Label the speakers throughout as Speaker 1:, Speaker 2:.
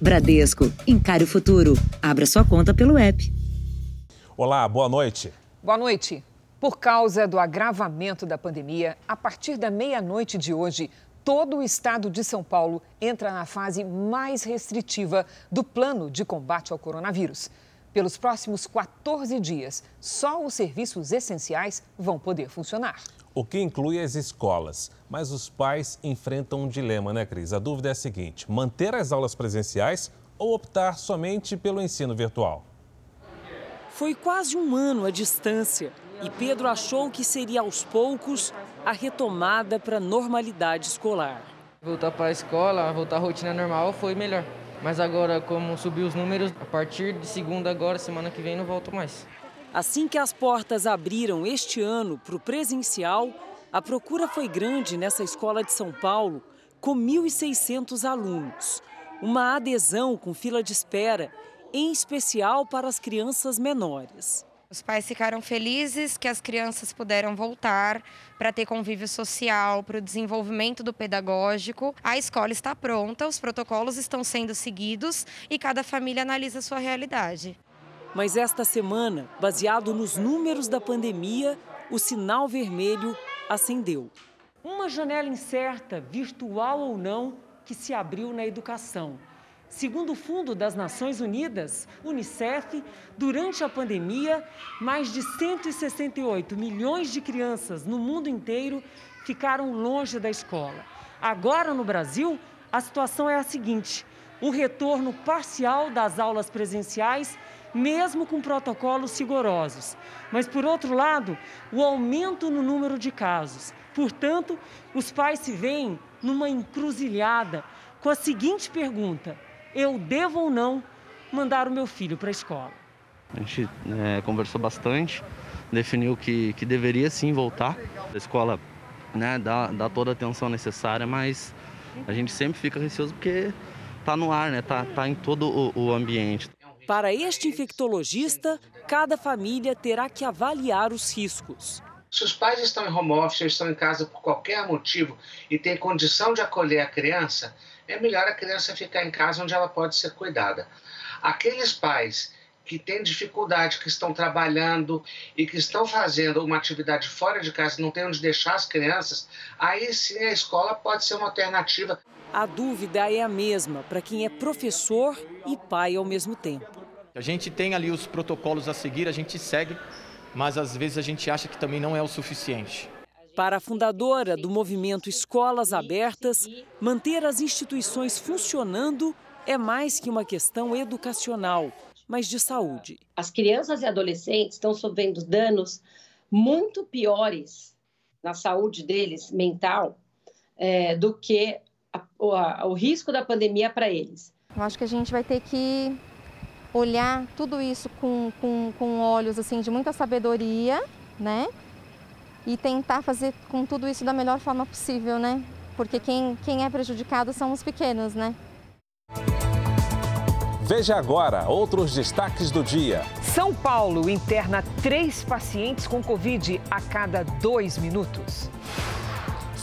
Speaker 1: Bradesco, encare o futuro. Abra sua conta pelo app.
Speaker 2: Olá, boa noite.
Speaker 3: Boa noite. Por causa do agravamento da pandemia, a partir da meia-noite de hoje, todo o estado de São Paulo entra na fase mais restritiva do plano de combate ao coronavírus. Pelos próximos 14 dias, só os serviços essenciais vão poder funcionar.
Speaker 2: O que inclui as escolas. Mas os pais enfrentam um dilema, né, Cris? A dúvida é a seguinte: manter as aulas presenciais ou optar somente pelo ensino virtual?
Speaker 4: Foi quase um ano a distância e Pedro achou que seria aos poucos a retomada para a normalidade escolar.
Speaker 5: Voltar para a escola, voltar à rotina normal foi melhor. Mas agora, como subiu os números, a partir de segunda agora, semana que vem, não volto mais.
Speaker 4: Assim que as portas abriram este ano para o presencial, a procura foi grande nessa escola de São Paulo, com 1.600 alunos. Uma adesão com fila de espera em especial para as crianças menores.
Speaker 6: Os pais ficaram felizes que as crianças puderam voltar para ter convívio social, para o desenvolvimento do pedagógico. A escola está pronta, os protocolos estão sendo seguidos e cada família analisa a sua realidade.
Speaker 4: Mas esta semana, baseado nos números da pandemia, o sinal vermelho acendeu. Uma janela incerta, virtual ou não, que se abriu na educação. Segundo o Fundo das Nações Unidas, Unicef, durante a pandemia, mais de 168 milhões de crianças no mundo inteiro ficaram longe da escola. Agora, no Brasil, a situação é a seguinte: o retorno parcial das aulas presenciais, mesmo com protocolos rigorosos. Mas, por outro lado, o aumento no número de casos. Portanto, os pais se veem numa encruzilhada com a seguinte pergunta eu devo ou não mandar o meu filho para a escola.
Speaker 7: A gente é, conversou bastante, definiu que, que deveria sim voltar. A escola né, dá, dá toda a atenção necessária, mas a gente sempre fica receoso porque está no ar, né? Tá, tá em todo o, o ambiente.
Speaker 4: Para este infectologista, cada família terá que avaliar os riscos.
Speaker 8: Se os pais estão em home office, estão em casa por qualquer motivo e têm condição de acolher a criança, é melhor a criança ficar em casa onde ela pode ser cuidada. Aqueles pais que têm dificuldade, que estão trabalhando e que estão fazendo uma atividade fora de casa, não tem onde deixar as crianças, aí sim a escola pode ser uma alternativa.
Speaker 4: A dúvida é a mesma para quem é professor e pai ao mesmo tempo.
Speaker 9: A gente tem ali os protocolos a seguir, a gente segue, mas às vezes a gente acha que também não é o suficiente.
Speaker 4: Para a fundadora do movimento Escolas Abertas, manter as instituições funcionando é mais que uma questão educacional, mas de saúde.
Speaker 10: As crianças e adolescentes estão sofrendo danos muito piores na saúde deles, mental, é, do que a, a, o risco da pandemia para eles.
Speaker 11: Eu acho que a gente vai ter que olhar tudo isso com, com, com olhos assim de muita sabedoria, né? e tentar fazer com tudo isso da melhor forma possível, né? Porque quem, quem é prejudicado são os pequenos, né?
Speaker 2: Veja agora outros destaques do dia.
Speaker 3: São Paulo interna três pacientes com Covid a cada dois minutos.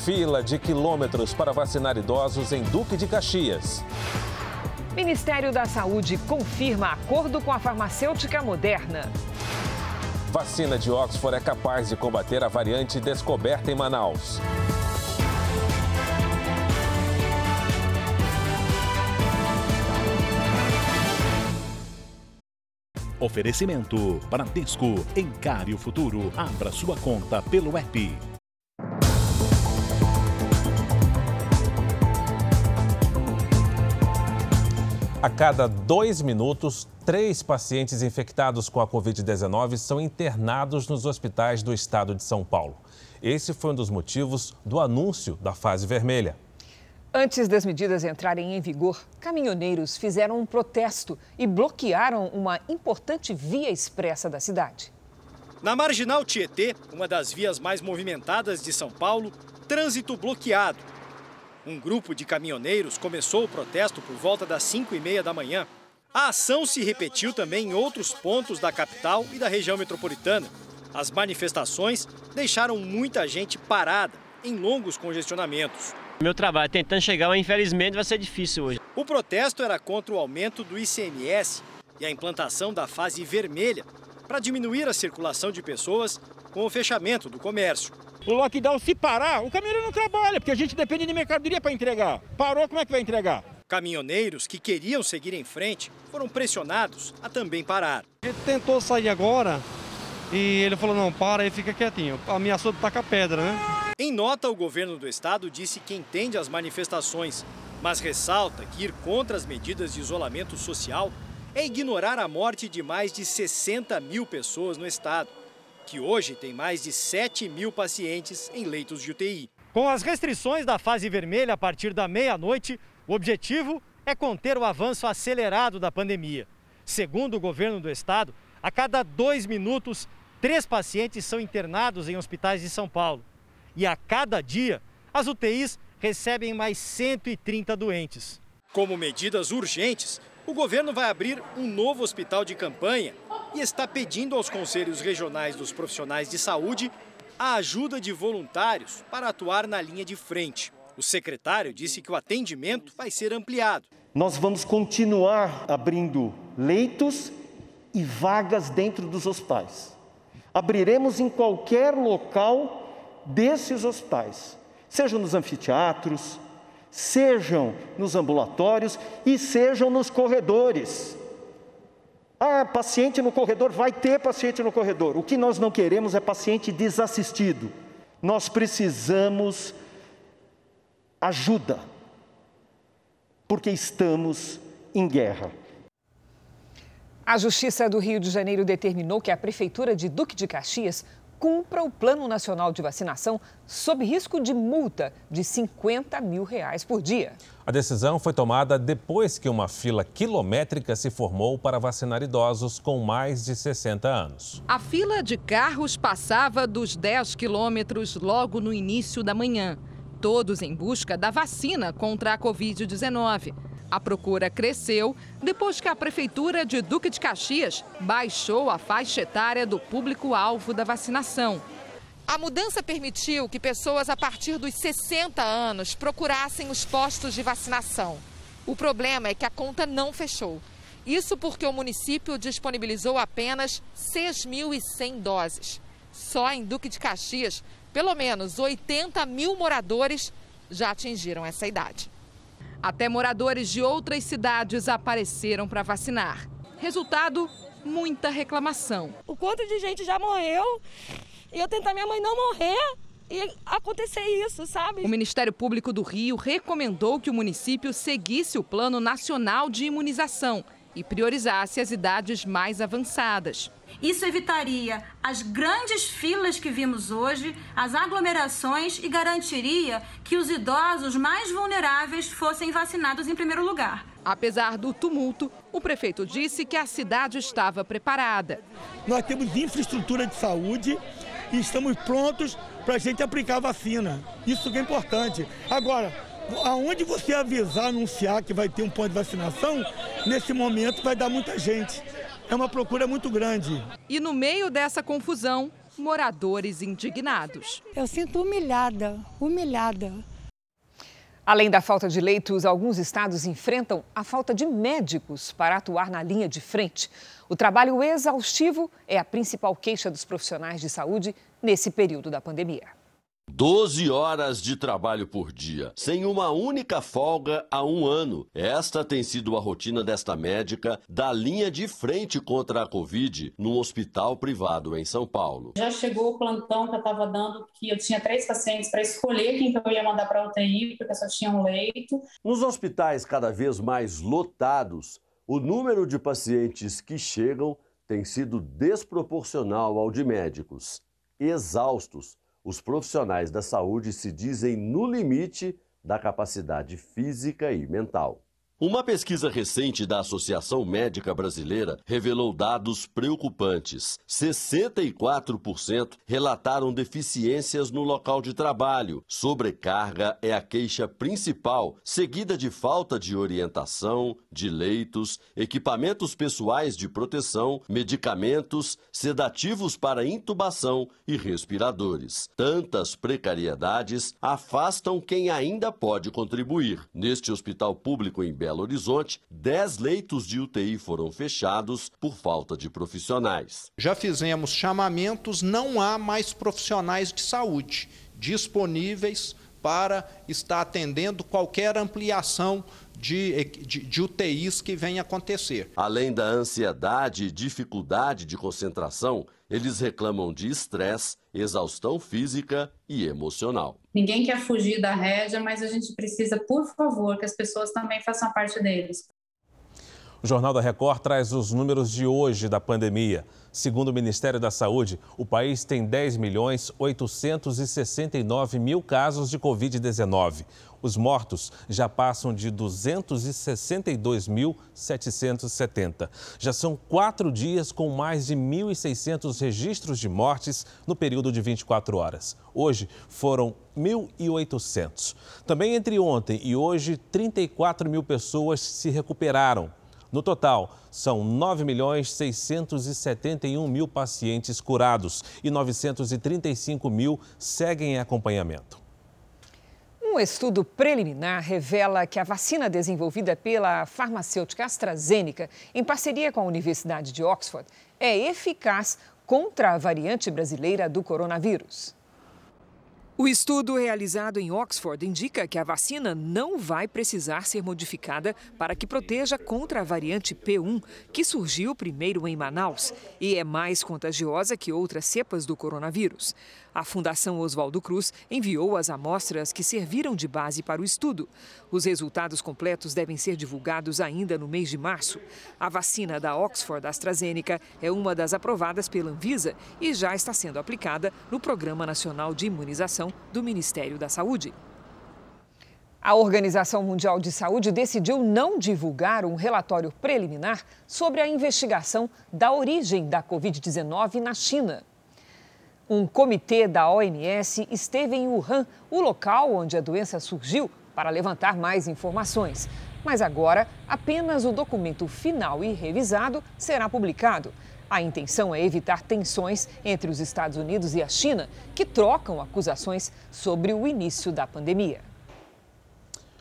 Speaker 2: Fila de quilômetros para vacinar idosos em Duque de Caxias.
Speaker 3: Ministério da Saúde confirma acordo com a farmacêutica Moderna.
Speaker 2: Vacina de Oxford é capaz de combater a variante descoberta em Manaus.
Speaker 12: Oferecimento: Bradesco. Encare o futuro. Abra sua conta pelo app.
Speaker 2: A cada dois minutos, três pacientes infectados com a Covid-19 são internados nos hospitais do estado de São Paulo. Esse foi um dos motivos do anúncio da fase vermelha.
Speaker 3: Antes das medidas entrarem em vigor, caminhoneiros fizeram um protesto e bloquearam uma importante via expressa da cidade.
Speaker 13: Na Marginal Tietê, uma das vias mais movimentadas de São Paulo, trânsito bloqueado um grupo de caminhoneiros começou o protesto por volta das 5 e meia da manhã. A ação se repetiu também em outros pontos da capital e da região metropolitana. As manifestações deixaram muita gente parada em longos congestionamentos.
Speaker 14: Meu trabalho tentando chegar, mas infelizmente vai ser difícil hoje.
Speaker 13: O protesto era contra o aumento do ICMS e a implantação da fase vermelha para diminuir a circulação de pessoas com o fechamento do comércio.
Speaker 15: O lockdown, se parar, o caminhoneiro não trabalha, porque a gente depende de mercadoria para entregar. Parou, como é que vai entregar?
Speaker 13: Caminhoneiros que queriam seguir em frente foram pressionados a também parar.
Speaker 16: Ele tentou sair agora e ele falou: não, para e fica quietinho. Ameaçou de tacar pedra, né?
Speaker 13: Em nota, o governo do estado disse que entende as manifestações, mas ressalta que ir contra as medidas de isolamento social é ignorar a morte de mais de 60 mil pessoas no estado, que hoje tem mais de 7 mil pacientes em leitos de UTI.
Speaker 17: Com as restrições da fase vermelha a partir da meia-noite, o objetivo é conter o avanço acelerado da pandemia. Segundo o governo do estado, a cada dois minutos, três pacientes são internados em hospitais de São Paulo. E a cada dia, as UTIs recebem mais 130 doentes.
Speaker 13: Como medidas urgentes, o governo vai abrir um novo hospital de campanha e está pedindo aos conselhos regionais dos profissionais de saúde a ajuda de voluntários para atuar na linha de frente. O secretário disse que o atendimento vai ser ampliado.
Speaker 18: Nós vamos continuar abrindo leitos e vagas dentro dos hospitais. Abriremos em qualquer local desses hospitais, sejam nos anfiteatros, sejam nos ambulatórios e sejam nos corredores. Ah, paciente no corredor, vai ter paciente no corredor. O que nós não queremos é paciente desassistido. Nós precisamos ajuda, porque estamos em guerra.
Speaker 3: A Justiça do Rio de Janeiro determinou que a Prefeitura de Duque de Caxias cumpra o Plano Nacional de Vacinação sob risco de multa de 50 mil reais por dia.
Speaker 2: A decisão foi tomada depois que uma fila quilométrica se formou para vacinar idosos com mais de 60 anos.
Speaker 19: A fila de carros passava dos 10 quilômetros logo no início da manhã, todos em busca da vacina contra a Covid-19. A procura cresceu depois que a Prefeitura de Duque de Caxias baixou a faixa etária do público-alvo da vacinação.
Speaker 20: A mudança permitiu que pessoas a partir dos 60 anos procurassem os postos de vacinação. O problema é que a conta não fechou. Isso porque o município disponibilizou apenas 6.100 doses. Só em Duque de Caxias, pelo menos 80 mil moradores já atingiram essa idade.
Speaker 19: Até moradores de outras cidades apareceram para vacinar. Resultado: muita reclamação.
Speaker 21: O quanto de gente já morreu e eu tentar minha mãe não morrer e acontecer isso, sabe?
Speaker 19: O Ministério Público do Rio recomendou que o município seguisse o Plano Nacional de Imunização e priorizasse as idades mais avançadas.
Speaker 22: Isso evitaria as grandes filas que vimos hoje, as aglomerações e garantiria que os idosos mais vulneráveis fossem vacinados em primeiro lugar.
Speaker 19: Apesar do tumulto, o prefeito disse que a cidade estava preparada.
Speaker 23: Nós temos infraestrutura de saúde e estamos prontos para a gente aplicar a vacina. Isso que é importante. Agora, aonde você avisar, anunciar que vai ter um ponto de vacinação, nesse momento vai dar muita gente. É uma procura muito grande.
Speaker 19: E no meio dessa confusão, moradores indignados.
Speaker 21: Eu sinto humilhada, humilhada.
Speaker 3: Além da falta de leitos, alguns estados enfrentam a falta de médicos para atuar na linha de frente. O trabalho exaustivo é a principal queixa dos profissionais de saúde nesse período da pandemia.
Speaker 24: 12 horas de trabalho por dia, sem uma única folga há um ano. Esta tem sido a rotina desta médica da linha de frente contra a Covid num hospital privado em São Paulo.
Speaker 25: Já chegou o plantão que eu estava dando, que eu tinha três pacientes para escolher quem que eu ia mandar para UTI, porque só tinha um leito.
Speaker 24: Nos hospitais cada vez mais lotados, o número de pacientes que chegam tem sido desproporcional ao de médicos, exaustos os profissionais da saúde se dizem no limite da capacidade física e mental. Uma pesquisa recente da Associação Médica Brasileira revelou dados preocupantes. 64% relataram deficiências no local de trabalho. Sobrecarga é a queixa principal, seguida de falta de orientação, de leitos, equipamentos pessoais de proteção, medicamentos, sedativos para intubação e respiradores. Tantas precariedades afastam quem ainda pode contribuir. Neste hospital público em Belo Horizonte, 10 leitos de UTI foram fechados por falta de profissionais.
Speaker 26: Já fizemos chamamentos, não há mais profissionais de saúde disponíveis para estar atendendo qualquer ampliação de, de, de, UTIs que venha acontecer.
Speaker 24: Além da ansiedade e dificuldade de concentração, eles reclamam de estresse, exaustão física e emocional.
Speaker 25: Ninguém quer fugir da rédea, mas a gente precisa, por favor, que as pessoas também façam parte deles.
Speaker 2: O Jornal da Record traz os números de hoje da pandemia. Segundo o Ministério da Saúde, o país tem 10 milhões 869 mil casos de Covid-19. Os mortos já passam de 262.770. Já são quatro dias com mais de 1.600 registros de mortes no período de 24 horas. Hoje foram 1.800. Também entre ontem e hoje, 34 mil pessoas se recuperaram. No total, são 9 milhões 671 mil pacientes curados e 935 mil seguem em acompanhamento.
Speaker 3: Um estudo preliminar revela que a vacina desenvolvida pela farmacêutica AstraZeneca, em parceria com a Universidade de Oxford, é eficaz contra a variante brasileira do coronavírus. O estudo realizado em Oxford indica que a vacina não vai precisar ser modificada para que proteja contra a variante P1, que surgiu primeiro em Manaus e é mais contagiosa que outras cepas do coronavírus. A Fundação Oswaldo Cruz enviou as amostras que serviram de base para o estudo. Os resultados completos devem ser divulgados ainda no mês de março. A vacina da Oxford AstraZeneca é uma das aprovadas pela Anvisa e já está sendo aplicada no Programa Nacional de Imunização do Ministério da Saúde. A Organização Mundial de Saúde decidiu não divulgar um relatório preliminar sobre a investigação da origem da Covid-19 na China. Um comitê da OMS esteve em Wuhan, o local onde a doença surgiu, para levantar mais informações. Mas agora, apenas o documento final e revisado será publicado. A intenção é evitar tensões entre os Estados Unidos e a China, que trocam acusações sobre o início da pandemia.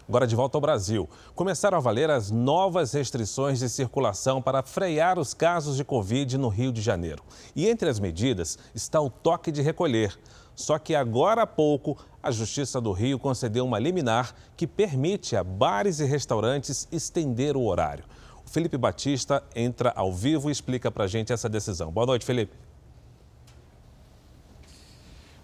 Speaker 2: Agora de volta ao Brasil. Começaram a valer as novas restrições de circulação para frear os casos de Covid no Rio de Janeiro. E entre as medidas está o toque de recolher. Só que agora há pouco, a Justiça do Rio concedeu uma liminar que permite a bares e restaurantes estender o horário. Felipe Batista entra ao vivo e explica para a gente essa decisão. Boa noite, Felipe.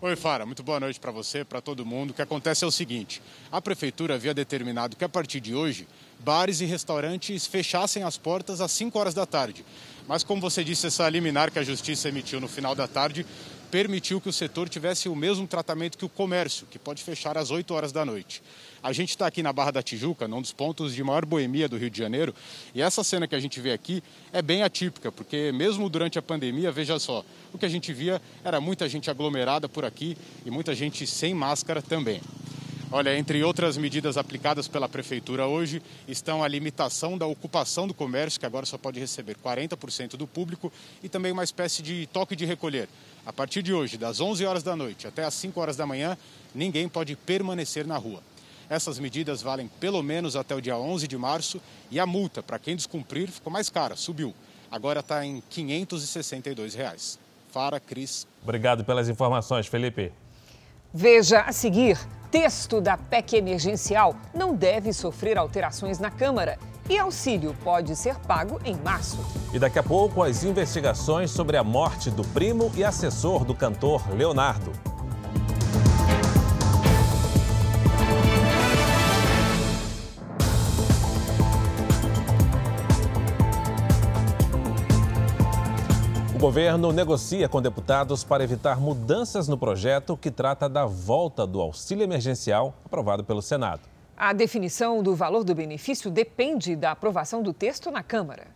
Speaker 27: Oi, Fara, muito boa noite para você, para todo mundo. O que acontece é o seguinte: a prefeitura havia determinado que a partir de hoje, bares e restaurantes fechassem as portas às 5 horas da tarde. Mas, como você disse, essa liminar que a justiça emitiu no final da tarde permitiu que o setor tivesse o mesmo tratamento que o comércio, que pode fechar às 8 horas da noite. A gente está aqui na Barra da Tijuca, num dos pontos de maior boemia do Rio de Janeiro, e essa cena que a gente vê aqui é bem atípica, porque mesmo durante a pandemia, veja só, o que a gente via era muita gente aglomerada por aqui e muita gente sem máscara também. Olha, entre outras medidas aplicadas pela Prefeitura hoje estão a limitação da ocupação do comércio, que agora só pode receber 40% do público, e também uma espécie de toque de recolher. A partir de hoje, das 11 horas da noite até as 5 horas da manhã, ninguém pode permanecer na rua. Essas medidas valem pelo menos até o dia 11 de março e a multa para quem descumprir ficou mais cara, subiu. Agora está em 562 reais. Fara, Cris.
Speaker 2: Obrigado pelas informações, Felipe.
Speaker 3: Veja a seguir: texto da PEC emergencial não deve sofrer alterações na Câmara e auxílio pode ser pago em março.
Speaker 2: E daqui a pouco, as investigações sobre a morte do primo e assessor do cantor Leonardo. O governo negocia com deputados para evitar mudanças no projeto que trata da volta do auxílio emergencial aprovado pelo Senado.
Speaker 3: A definição do valor do benefício depende da aprovação do texto na Câmara.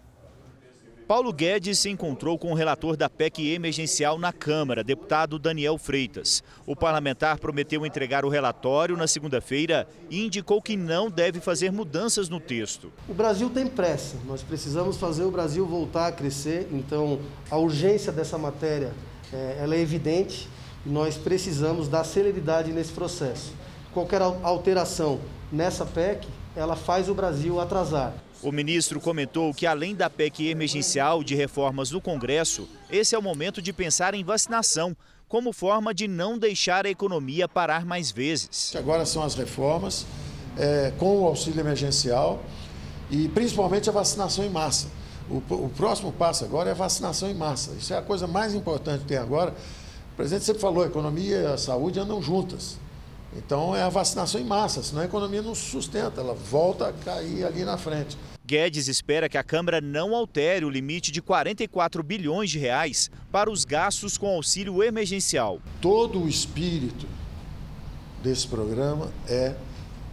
Speaker 28: Paulo Guedes se encontrou com o relator da PEC emergencial na Câmara, deputado Daniel Freitas. O parlamentar prometeu entregar o relatório na segunda-feira e indicou que não deve fazer mudanças no texto.
Speaker 29: O Brasil tem pressa, nós precisamos fazer o Brasil voltar a crescer, então a urgência dessa matéria é, ela é evidente e nós precisamos dar celeridade nesse processo. Qualquer alteração nessa PEC, ela faz o Brasil atrasar.
Speaker 28: O ministro comentou que, além da PEC emergencial de reformas no Congresso, esse é o momento de pensar em vacinação, como forma de não deixar a economia parar mais vezes.
Speaker 30: Agora são as reformas, é, com o auxílio emergencial e principalmente a vacinação em massa. O, o, próximo passo agora é a vacinação em massa. Isso é a coisa mais importante que tem agora. O presidente sempre falou: a economia e a saúde andam juntas. Então é a vacinação em massa, senão a economia não sustenta, ela volta a cair ali na frente.
Speaker 28: Guedes espera que a Câmara não altere o limite de 44 bilhões de reais para os gastos com auxílio emergencial.
Speaker 30: Todo o espírito desse programa é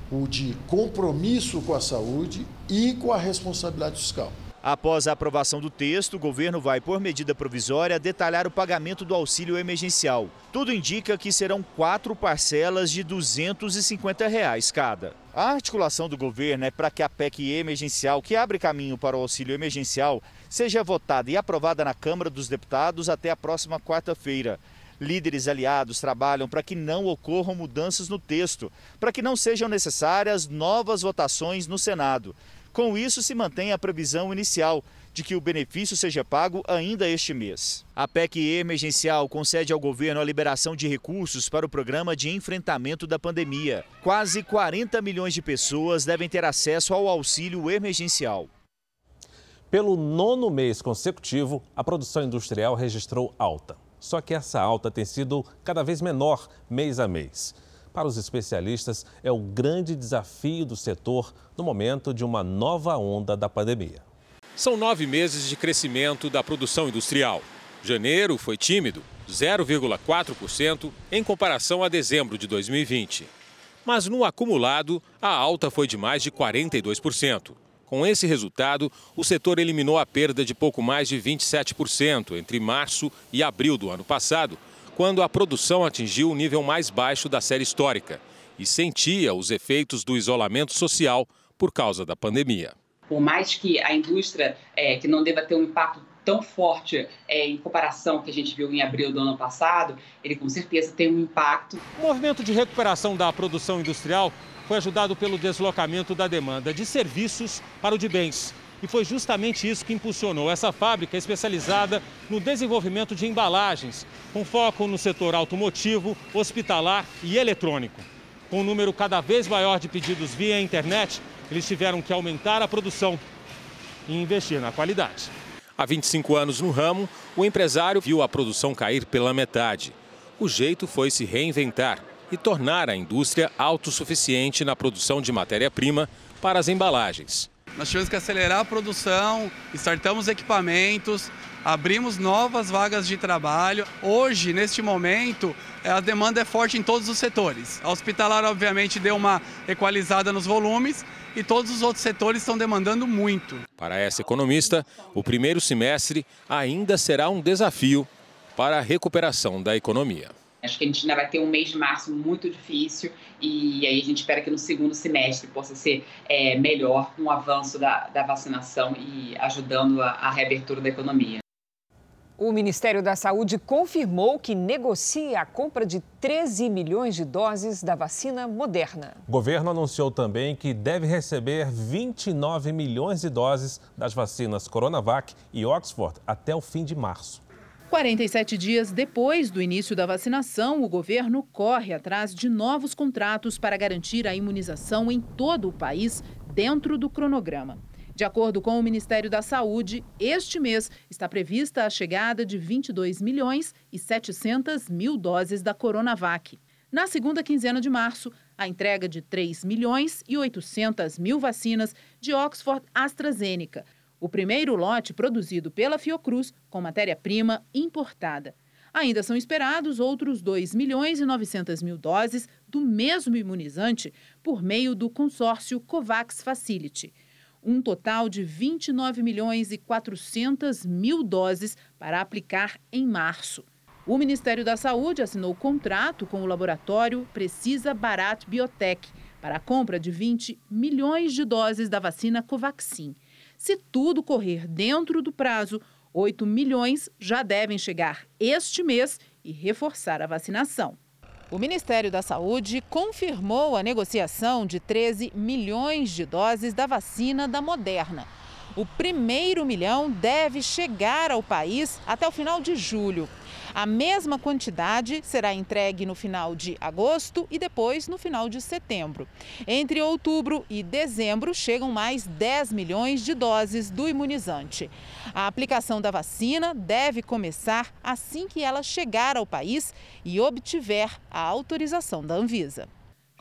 Speaker 30: o de compromisso com a saúde e com a responsabilidade fiscal.
Speaker 28: Após a aprovação do texto, o governo vai, por medida provisória, detalhar o pagamento do auxílio emergencial. Tudo indica que serão quatro parcelas de 250 reais cada. A articulação do governo é para que a PEC emergencial, que abre caminho para o auxílio emergencial, seja votada e aprovada na Câmara dos Deputados até a próxima quarta-feira. Líderes aliados trabalham para que não ocorram mudanças no texto, para que não sejam necessárias novas votações no Senado. Com isso, se mantém a previsão inicial de que o benefício seja pago ainda este mês. A PEC emergencial concede ao governo a liberação de recursos para o programa de enfrentamento da pandemia. Quase 40 milhões de pessoas devem ter acesso ao auxílio emergencial.
Speaker 2: Pelo nono mês consecutivo, a produção industrial registrou alta. Só que essa alta tem sido cada vez menor mês a mês para os especialistas, é o grande desafio do setor no momento de uma nova onda da pandemia.
Speaker 31: São nove meses de crescimento da produção industrial. Janeiro foi tímido, 0,4% em comparação a dezembro de 2020. Mas no acumulado, a alta foi de mais de 42%. Com esse resultado, o setor eliminou a perda de pouco mais de 27% entre março e abril do ano passado, quando a produção atingiu o nível mais baixo da série histórica e sentia os efeitos do isolamento social por causa da pandemia.
Speaker 32: Por mais que a indústria, é, que não deva ter um impacto tão forte é, em comparação ao que a gente viu em abril do ano passado, ele com certeza tem um impacto.
Speaker 31: O movimento de recuperação da produção industrial foi ajudado pelo deslocamento da demanda de serviços para o de bens. E foi justamente isso que impulsionou essa fábrica especializada no desenvolvimento de embalagens, com foco no setor automotivo, hospitalar e eletrônico. Com um número cada vez maior de pedidos via internet, eles tiveram que aumentar a produção e investir na qualidade. Há 25 anos no ramo, o empresário viu a produção cair pela metade. O jeito foi se reinventar e tornar a indústria autossuficiente na produção de matéria-prima para as embalagens.
Speaker 33: Nós tivemos que acelerar a produção, startamos equipamentos, abrimos novas vagas de trabalho. Hoje, neste momento, a demanda é forte em todos os setores. A hospitalar, obviamente, deu uma equalizada nos volumes e todos os outros setores estão demandando muito.
Speaker 31: Para essa economista, o primeiro semestre ainda será um desafio para a recuperação da economia.
Speaker 32: Acho que a gente ainda vai ter um mês de março muito difícil e aí a gente espera que no segundo semestre possa ser é, melhor com o avanço da, da vacinação e ajudando a, a reabertura da economia.
Speaker 3: O Ministério da Saúde confirmou que negocia a compra de 13 milhões de doses da vacina Moderna.
Speaker 2: O governo anunciou também que deve receber 29 milhões de doses das vacinas Coronavac e Oxford até o fim de março.
Speaker 34: 47 dias depois do início da vacinação, o governo corre atrás de novos contratos para garantir a imunização em todo o país dentro do cronograma. De acordo com o Ministério da Saúde, este mês está prevista a chegada de 22 milhões e 700 mil doses da Coronavac. Na segunda quinzena de março, a entrega de 3 milhões e 800 mil vacinas de Oxford AstraZeneca o primeiro lote produzido pela Fiocruz com matéria-prima importada. Ainda são esperados outros 2 milhões e 900 mil doses do mesmo imunizante por meio do consórcio COVAX Facility. Um total de 29 milhões e 400 mil doses para aplicar em março. O Ministério da Saúde assinou contrato com o laboratório Precisa Barat Biotech para a compra de 20 milhões de doses da vacina Covaxin. Se tudo correr dentro do prazo, 8 milhões já devem chegar este mês e reforçar a vacinação. O Ministério da Saúde confirmou a negociação de 13 milhões de doses da vacina da Moderna. O primeiro milhão deve chegar ao país até o final de julho. A mesma quantidade será entregue no final de agosto e depois no final de setembro. Entre outubro e dezembro chegam mais 10 milhões de doses do imunizante. A aplicação da vacina deve começar assim que ela chegar ao país e obtiver a autorização da Anvisa.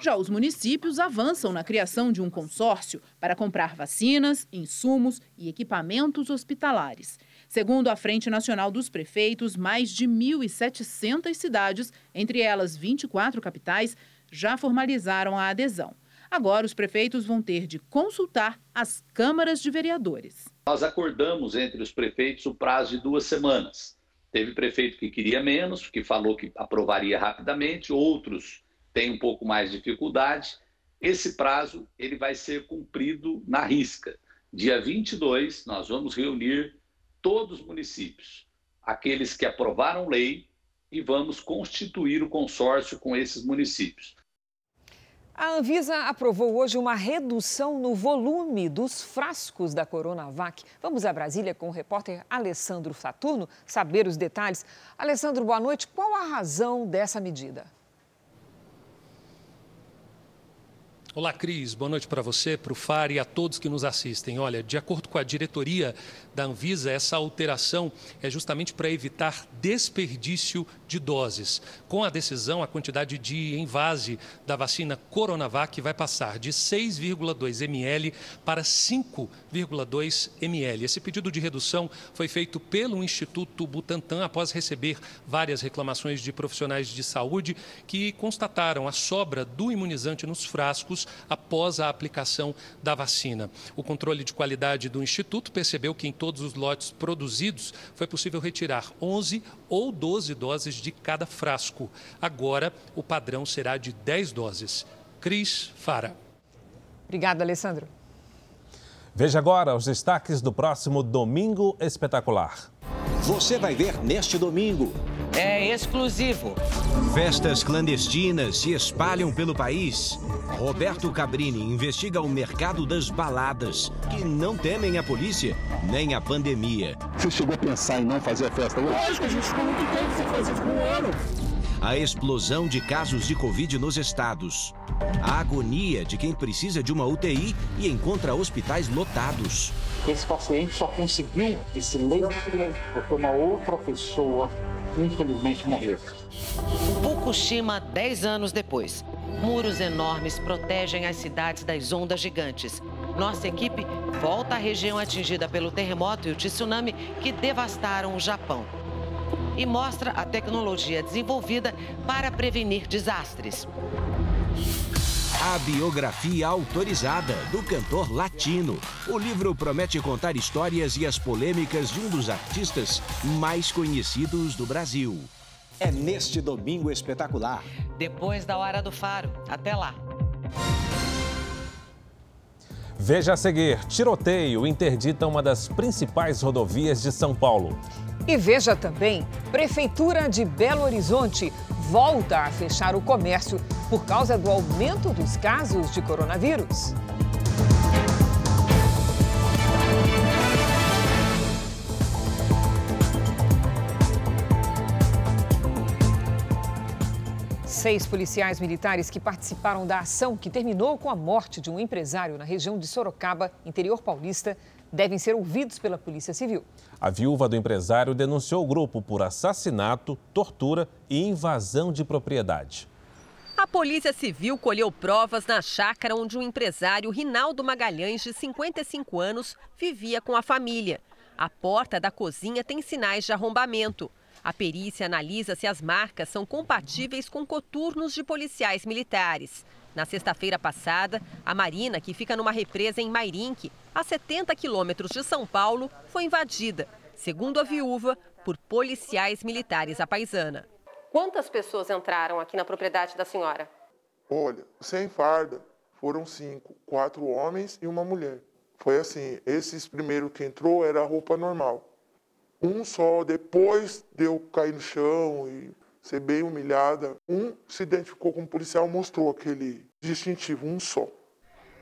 Speaker 34: Já os municípios avançam na criação de um consórcio para comprar vacinas, insumos e equipamentos hospitalares. Segundo a Frente Nacional dos Prefeitos, mais de 1.700 cidades, entre elas 24 capitais, já formalizaram a adesão. Agora, os prefeitos vão ter de consultar as câmaras de vereadores.
Speaker 35: Nós acordamos entre os prefeitos o prazo de duas semanas. Teve prefeito que queria menos, que falou que aprovaria rapidamente, outros têm um pouco mais de dificuldade. Esse prazo ele vai ser cumprido na risca. Dia 22, nós vamos reunir todos os municípios, aqueles que aprovaram lei, e vamos constituir o consórcio com esses municípios.
Speaker 3: A Anvisa aprovou hoje uma redução no volume dos frascos da Coronavac. Vamos a Brasília com o repórter Alessandro Saturno saber os detalhes. Alessandro, boa noite. Qual a razão dessa medida?
Speaker 36: Olá, Cris. Boa noite para você, para o FAR e a todos que nos assistem. Olha, de acordo com a diretoria da Anvisa, essa alteração é justamente para evitar desperdício de doses. Com a decisão, a quantidade de envase da vacina Coronavac vai passar de 6,2 ml para 5,2 ml. Esse pedido de redução foi feito pelo Instituto Butantan após receber várias reclamações de profissionais de saúde que constataram a sobra do imunizante nos frascos após a aplicação da vacina. O controle de qualidade do Instituto percebeu que em todos os lotes produzidos foi possível retirar 11 ou 12 doses de cada frasco. Agora, o padrão será de 10 doses. Cris Fara.
Speaker 3: Obrigada, Alessandro.
Speaker 2: Veja agora os destaques do próximo Domingo Espetacular.
Speaker 37: Você vai ver neste domingo.
Speaker 38: É exclusivo.
Speaker 37: Festas clandestinas se espalham pelo país. Roberto Cabrini investiga o mercado das baladas, que não temem a polícia nem a pandemia.
Speaker 39: Você chegou a pensar em não fazer a festa hoje?
Speaker 38: Lógico, a gente ficou muito tempo sem fazer, ficou um ano.
Speaker 37: A explosão de casos de Covid nos estados. A agonia de quem precisa de uma UTI e encontra hospitais lotados.
Speaker 38: Esse paciente só conseguiu esse leito porque uma outra pessoa, infelizmente, morreu.
Speaker 40: Fukushima, 10 anos depois. Muros enormes protegem as cidades das ondas gigantes. Nossa equipe volta à região atingida pelo terremoto e o tsunami que devastaram o Japão. E mostra a tecnologia desenvolvida para prevenir desastres.
Speaker 37: A biografia autorizada do cantor latino. O livro promete contar histórias e as polêmicas de um dos artistas mais conhecidos do Brasil. É neste domingo espetacular.
Speaker 40: Depois da hora do faro. Até lá.
Speaker 2: Veja a seguir: tiroteio interdita uma das principais rodovias de São Paulo.
Speaker 3: E veja também: Prefeitura de Belo Horizonte volta a fechar o comércio por causa do aumento dos casos de coronavírus. Seis policiais militares que participaram da ação que terminou com a morte de um empresário na região de Sorocaba, interior paulista, devem ser ouvidos pela Polícia Civil.
Speaker 2: A viúva do empresário denunciou o grupo por assassinato, tortura e invasão de propriedade.
Speaker 41: A Polícia Civil colheu provas na chácara onde o empresário Rinaldo Magalhães, de 55 anos, vivia com a família. A porta da cozinha tem sinais de arrombamento. A perícia analisa se as marcas são compatíveis com coturnos de policiais militares. Na sexta-feira passada, a Marina, que fica numa represa em Mairinque, a 70 quilômetros de São Paulo, foi invadida, segundo a viúva, por policiais militares à paisana.
Speaker 42: Quantas pessoas entraram aqui na propriedade da senhora?
Speaker 43: Olha, sem farda, foram cinco, quatro homens e uma mulher. Foi assim, esses primeiro que entrou era roupa normal. Um só, depois de eu cair no chão e ser bem humilhada, um se identificou como policial, mostrou aquele distintivo, um só.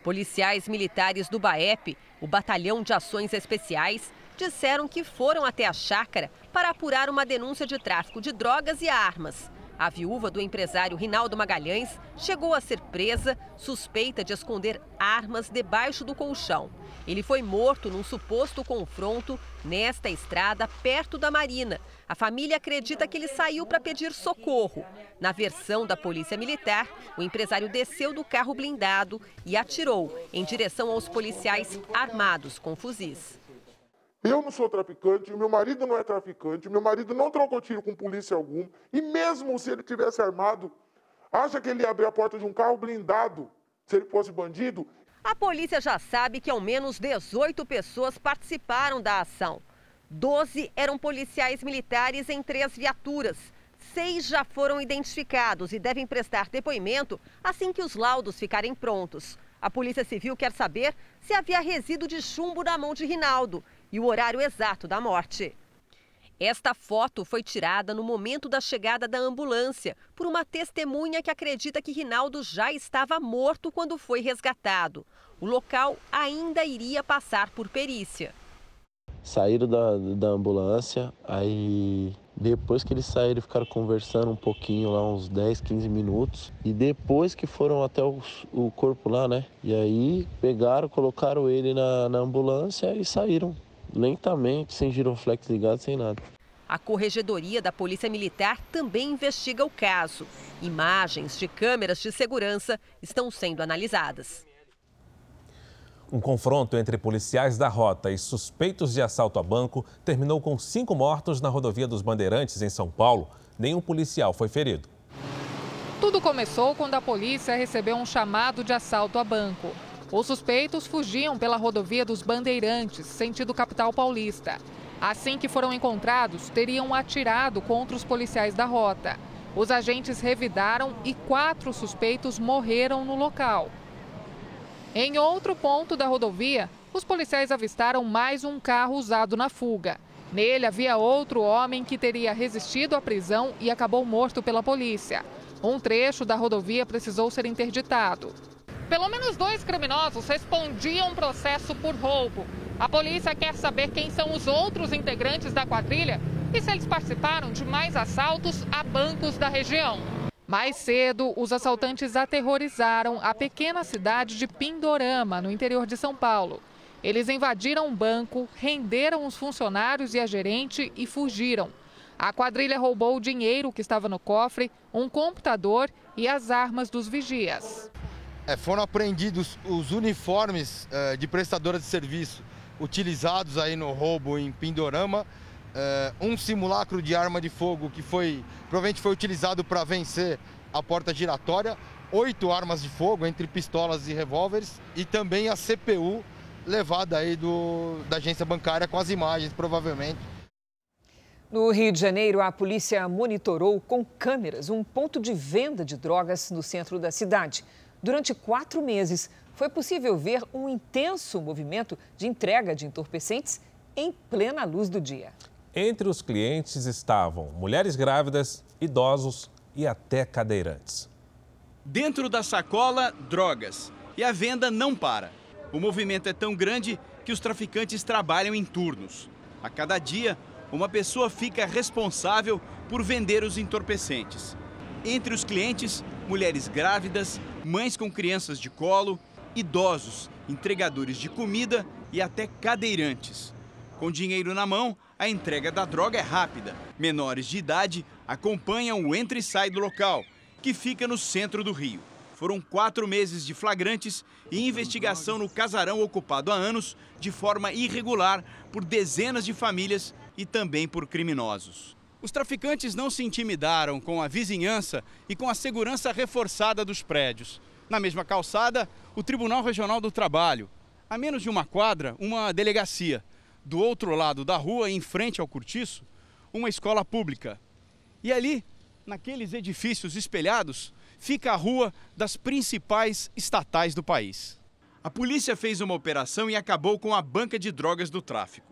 Speaker 41: Policiais militares do BAEP, o Batalhão de Ações Especiais, disseram que foram até a chácara para apurar uma denúncia de tráfico de drogas e armas. A viúva do empresário Rinaldo Magalhães chegou a ser presa, suspeita de esconder armas debaixo do colchão. Ele foi morto num suposto confronto nesta estrada perto da Marina. A família acredita que ele saiu para pedir socorro. Na versão da Polícia Militar, o empresário desceu do carro blindado e atirou em direção aos policiais armados com fuzis.
Speaker 43: Eu não sou traficante, meu marido não é traficante, meu marido não trocou tiro com polícia alguma. E mesmo se ele tivesse armado, acha que ele ia abrir a porta de um carro blindado se ele fosse bandido?
Speaker 41: A polícia já sabe que ao menos 18 pessoas participaram da ação. Doze eram policiais militares em três viaturas. Seis já foram identificados e devem prestar depoimento assim que os laudos ficarem prontos. A Polícia Civil quer saber se havia resíduo de chumbo na mão de Rinaldo e o horário exato da morte. Esta foto foi tirada no momento da chegada da ambulância por uma testemunha que acredita que Rinaldo já estava morto quando foi resgatado. O local ainda iria passar por perícia.
Speaker 44: Saíram da, da ambulância, aí depois que eles saíram, ficaram conversando um pouquinho lá, uns 10, 15 minutos. E depois que foram até o, o corpo lá, né? E aí pegaram, colocaram ele na, na ambulância e saíram lentamente, sem giroflex ligado, sem nada.
Speaker 41: A Corregedoria da Polícia Militar também investiga o caso. Imagens de câmeras de segurança estão sendo analisadas.
Speaker 2: Um confronto entre policiais da rota e suspeitos de assalto a banco terminou com cinco mortos na rodovia dos Bandeirantes, em São Paulo. Nenhum policial foi ferido.
Speaker 45: Tudo começou quando a polícia recebeu um chamado de assalto a banco. Os suspeitos fugiam pela rodovia dos Bandeirantes, sentido capital paulista. Assim que foram encontrados, teriam atirado contra os policiais da rota. Os agentes revidaram e quatro suspeitos morreram no local. Em outro ponto da rodovia, os policiais avistaram mais um carro usado na fuga. Nele havia outro homem que teria resistido à prisão e acabou morto pela polícia. Um trecho da rodovia precisou ser interditado. Pelo menos dois criminosos respondiam processo por roubo. A polícia quer saber quem são os outros integrantes da quadrilha e se eles participaram de mais assaltos a bancos da região. Mais cedo, os assaltantes aterrorizaram a pequena cidade de Pindorama, no interior de São Paulo. Eles invadiram um banco, renderam os funcionários e a gerente e fugiram. A quadrilha roubou o dinheiro que estava no cofre, um computador e as armas dos vigias.
Speaker 46: É, foram apreendidos os uniformes é, de prestadora de serviço utilizados aí no roubo em Pindorama, é, um simulacro de arma de fogo que foi provavelmente foi utilizado para vencer a porta giratória, oito armas de fogo entre pistolas e revólveres e também a CPU levada aí do, da agência bancária com as imagens provavelmente.
Speaker 3: No Rio de Janeiro, a polícia monitorou com câmeras um ponto de venda de drogas no centro da cidade. Durante quatro meses, foi possível ver um intenso movimento de entrega de entorpecentes em plena luz do dia.
Speaker 2: Entre os clientes estavam mulheres grávidas, idosos e até cadeirantes.
Speaker 47: Dentro da sacola, drogas. E a venda não para. O movimento é tão grande que os traficantes trabalham em turnos. A cada dia, uma pessoa fica responsável por vender os entorpecentes. Entre os clientes, mulheres grávidas, mães com crianças de colo, idosos, entregadores de comida e até cadeirantes. Com dinheiro na mão, a entrega da droga é rápida. Menores de idade acompanham o entra e sai do local, que fica no centro do Rio. Foram quatro meses de flagrantes e investigação no casarão ocupado há anos de forma irregular por dezenas de famílias e também por criminosos. Os traficantes não se intimidaram com a vizinhança e com a segurança reforçada dos prédios. Na mesma calçada, o Tribunal Regional do Trabalho. A menos de uma quadra, uma delegacia. Do outro lado da rua, em frente ao cortiço, uma escola pública. E ali, naqueles edifícios espelhados, fica a rua das principais estatais do país. A polícia fez uma operação e acabou com a banca de drogas do tráfico.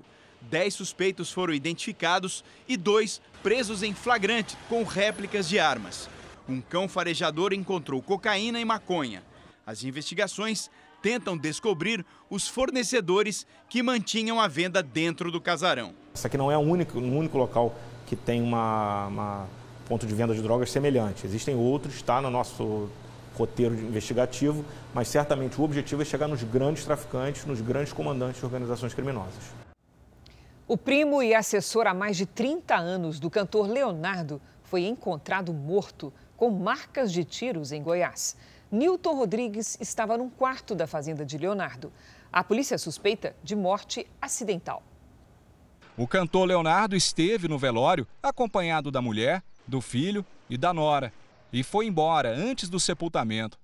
Speaker 47: Dez suspeitos foram identificados e dois presos em flagrante com réplicas de armas. Um cão farejador encontrou cocaína e maconha. As investigações tentam descobrir os fornecedores que mantinham a venda dentro do casarão.
Speaker 48: Isso aqui não é o único, um único local que tem uma, uma ponto de venda de drogas semelhante. Existem outros, está no nosso roteiro investigativo, mas certamente o objetivo é chegar nos grandes traficantes, nos grandes comandantes de organizações criminosas.
Speaker 3: O primo e assessor há mais de 30 anos do cantor Leonardo foi encontrado morto com marcas de tiros em Goiás. Newton Rodrigues estava num quarto da fazenda de Leonardo. A polícia suspeita de morte acidental.
Speaker 49: O cantor Leonardo esteve no velório acompanhado da mulher, do filho e da nora e foi embora antes do sepultamento.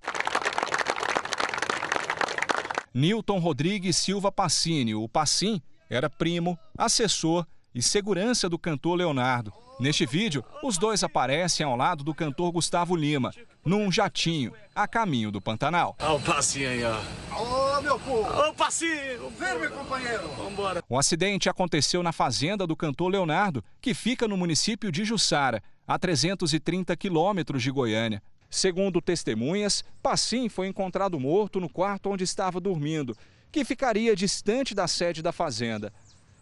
Speaker 49: Newton Rodrigues Silva Passini, o Passim, era primo, assessor e segurança do cantor Leonardo. Neste vídeo, os dois aparecem ao lado do cantor Gustavo Lima, num jatinho, a caminho do Pantanal.
Speaker 50: Olha o passinho aí, ó. Ô, meu povo! Ô, passinho! Vem, meu companheiro! Vambora!
Speaker 49: O acidente aconteceu na fazenda do cantor Leonardo, que fica no município de Jussara, a 330 quilômetros de Goiânia. Segundo testemunhas, Passim foi encontrado morto no quarto onde estava dormindo, que ficaria distante da sede da fazenda.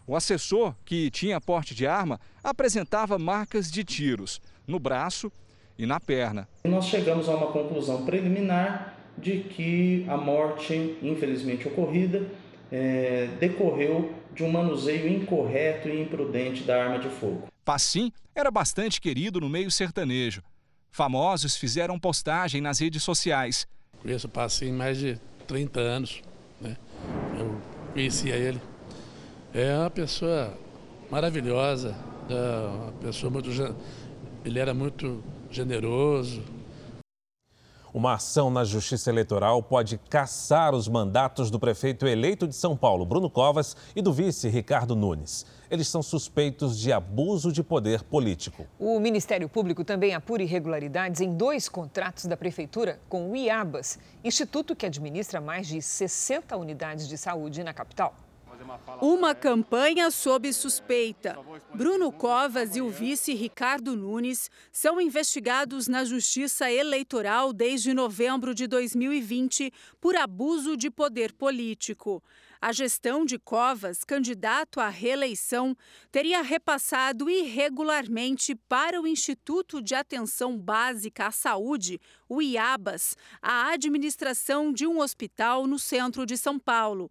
Speaker 49: O assessor, que tinha porte de arma, apresentava marcas de tiros no braço e na perna.
Speaker 51: Nós chegamos a uma conclusão preliminar de que a morte, infelizmente ocorrida, é, decorreu de um manuseio incorreto e imprudente da arma de fogo.
Speaker 49: Passim era bastante querido no meio sertanejo. Famosos fizeram postagem nas redes sociais.
Speaker 51: Conheço o Passim mais de 30 anos. Eu conhecia ele é uma pessoa maravilhosa, é uma pessoa muito. Ele era muito generoso.
Speaker 2: Uma ação na Justiça Eleitoral pode caçar os mandatos do prefeito eleito de São Paulo, Bruno Covas, e do vice, Ricardo Nunes. Eles são suspeitos de abuso de poder político.
Speaker 3: O Ministério Público também apura irregularidades em dois contratos da Prefeitura com o IABAS, instituto que administra mais de 60 unidades de saúde na capital.
Speaker 52: Uma campanha sob suspeita. Bruno Covas e o vice Ricardo Nunes são investigados na Justiça Eleitoral desde novembro de 2020 por abuso de poder político. A gestão de Covas, candidato à reeleição, teria repassado irregularmente para o Instituto de Atenção Básica à Saúde, o IABAS, a administração de um hospital no centro de São Paulo.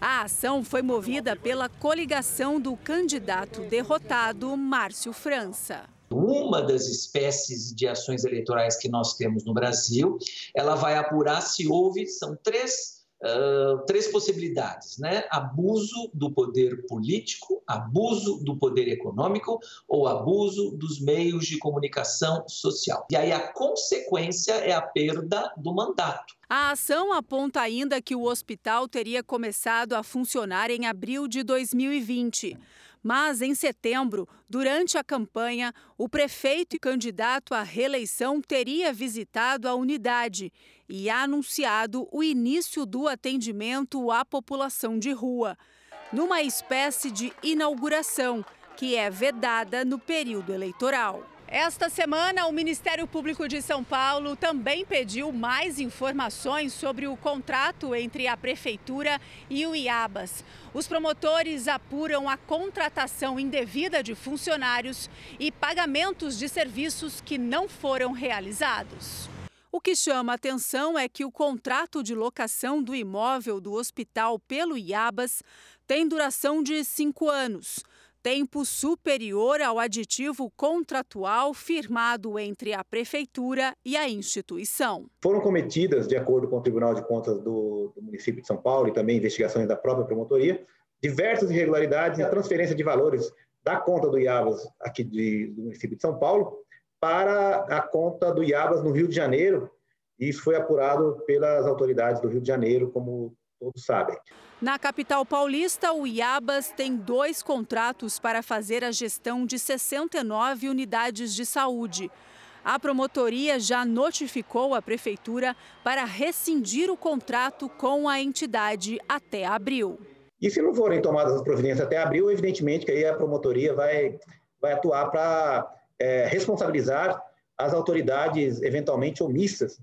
Speaker 52: A ação foi movida pela coligação do candidato derrotado, Márcio França
Speaker 53: uma das espécies de ações eleitorais que nós temos no Brasil, ela vai apurar se houve, são três Três possibilidades, né? Abuso do poder político, abuso do poder econômico ou abuso dos meios de comunicação social. E aí a consequência é a perda do mandato.
Speaker 52: A ação aponta ainda que o hospital teria começado a funcionar em abril de 2020. Mas, em setembro, durante a campanha, o prefeito e candidato à reeleição teria visitado a unidade e anunciado o início do atendimento à população de rua, numa espécie de inauguração que é vedada no período eleitoral. Esta semana, o Ministério Público de São Paulo também pediu mais informações sobre o contrato entre a Prefeitura e o IABAS. Os promotores apuram a contratação indevida de funcionários e pagamentos de serviços que não foram realizados. O que chama atenção é que o contrato de locação do imóvel do hospital pelo IABAS tem duração de cinco anos tempo superior ao aditivo contratual firmado entre a Prefeitura e a instituição.
Speaker 54: Foram cometidas, de acordo com o Tribunal de Contas do, do município de São Paulo e também investigações da própria promotoria, diversas irregularidades na transferência de valores da conta do IABAS aqui de, do município de São Paulo para a conta do IABAS no Rio de Janeiro. Isso foi apurado pelas autoridades do Rio de Janeiro, como todos sabem.
Speaker 52: Na capital paulista, o IABAS tem dois contratos para fazer a gestão de 69 unidades de saúde. A promotoria já notificou a prefeitura para rescindir o contrato com a entidade até abril.
Speaker 54: E se não forem tomadas as providências até abril, evidentemente que aí a promotoria vai, vai atuar para é, responsabilizar as autoridades eventualmente omissas